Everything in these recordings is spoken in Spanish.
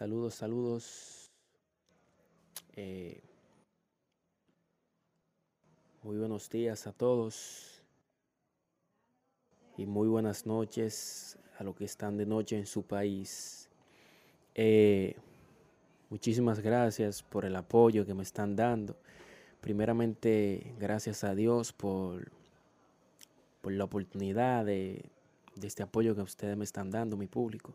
Saludos, saludos. Eh, muy buenos días a todos y muy buenas noches a los que están de noche en su país. Eh, muchísimas gracias por el apoyo que me están dando. Primeramente, gracias a Dios por, por la oportunidad de, de este apoyo que ustedes me están dando, mi público.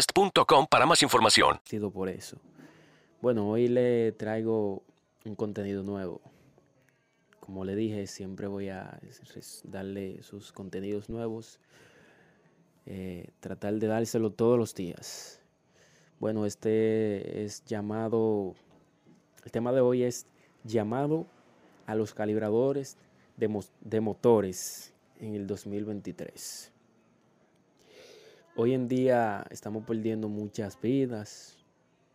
para más información. Por eso. Bueno, hoy le traigo un contenido nuevo. Como le dije, siempre voy a darle sus contenidos nuevos. Eh, tratar de dárselo todos los días. Bueno, este es llamado, el tema de hoy es llamado a los calibradores de, de motores en el 2023. Hoy en día estamos perdiendo muchas vidas